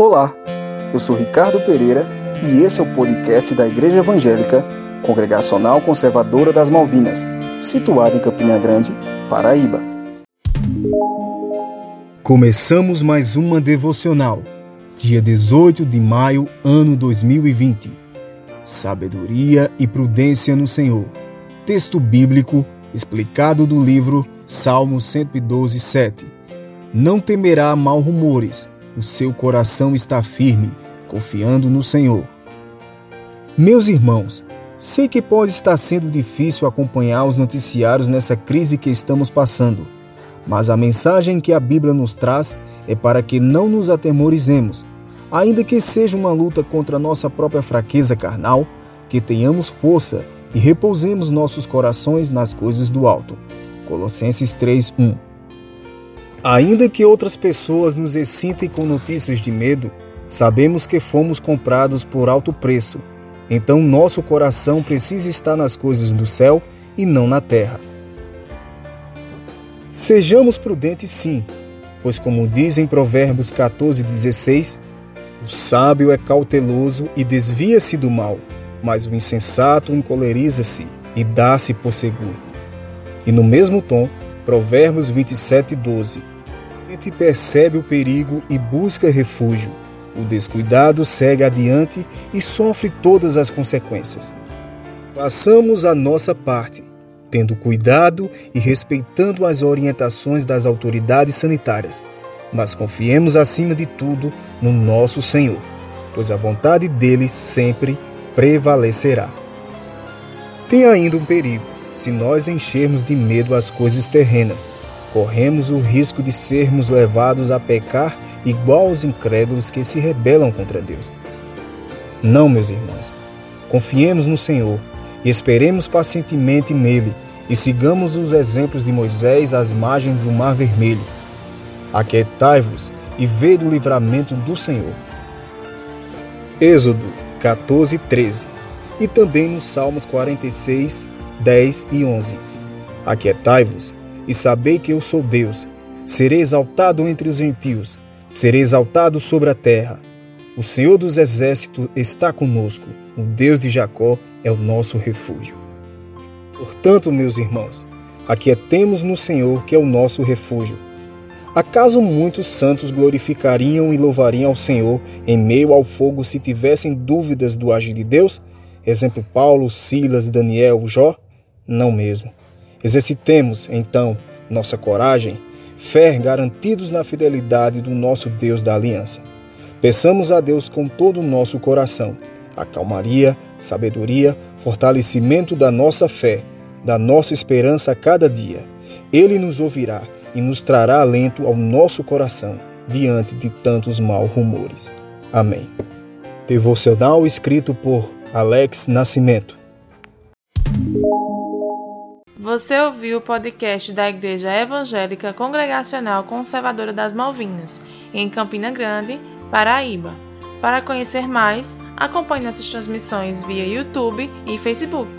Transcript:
Olá, eu sou Ricardo Pereira e esse é o podcast da Igreja Evangélica Congregacional Conservadora das Malvinas, situada em Campina Grande, Paraíba. Começamos mais uma devocional, dia 18 de maio, ano 2020. Sabedoria e prudência no Senhor. Texto bíblico explicado do livro Salmo 112, 7. Não temerá mal rumores o seu coração está firme, confiando no Senhor. Meus irmãos, sei que pode estar sendo difícil acompanhar os noticiários nessa crise que estamos passando, mas a mensagem que a Bíblia nos traz é para que não nos atemorizemos, ainda que seja uma luta contra nossa própria fraqueza carnal, que tenhamos força e repousemos nossos corações nas coisas do alto. Colossenses 3:1 Ainda que outras pessoas nos excitem com notícias de medo, sabemos que fomos comprados por alto preço. Então nosso coração precisa estar nas coisas do céu e não na terra. Sejamos prudentes sim, pois como diz em Provérbios 14:16, o sábio é cauteloso e desvia-se do mal, mas o insensato encoleriza-se e dá-se por seguro. E no mesmo tom, Provérbios 27, 12. gente percebe o perigo e busca refúgio. O descuidado segue adiante e sofre todas as consequências. Passamos a nossa parte, tendo cuidado e respeitando as orientações das autoridades sanitárias, mas confiemos acima de tudo no nosso Senhor, pois a vontade dele sempre prevalecerá. Tem ainda um perigo se nós enchermos de medo as coisas terrenas, corremos o risco de sermos levados a pecar igual aos incrédulos que se rebelam contra Deus. Não, meus irmãos. Confiemos no Senhor e esperemos pacientemente nele e sigamos os exemplos de Moisés às margens do Mar Vermelho. Aquietai-vos e vede o livramento do Senhor. Êxodo 14, 13 e também nos Salmos 46, 10 e 11. Aquietai-vos e sabei que eu sou Deus. Serei exaltado entre os gentios, serei exaltado sobre a terra. O Senhor dos exércitos está conosco, o Deus de Jacó é o nosso refúgio. Portanto, meus irmãos, aquietemos no Senhor, que é o nosso refúgio. Acaso muitos santos glorificariam e louvariam ao Senhor em meio ao fogo se tivessem dúvidas do agir de Deus? Exemplo Paulo, Silas, Daniel, Jó? Não mesmo. Exercitemos, então, nossa coragem, fé garantidos na fidelidade do nosso Deus da aliança. Peçamos a Deus com todo o nosso coração a calmaria, sabedoria, fortalecimento da nossa fé, da nossa esperança a cada dia. Ele nos ouvirá e nos trará alento ao nosso coração diante de tantos mal rumores. Amém. Devocional escrito por Alex Nascimento. Você ouviu o podcast da Igreja Evangélica Congregacional Conservadora das Malvinas, em Campina Grande, Paraíba. Para conhecer mais, acompanhe nossas transmissões via YouTube e Facebook.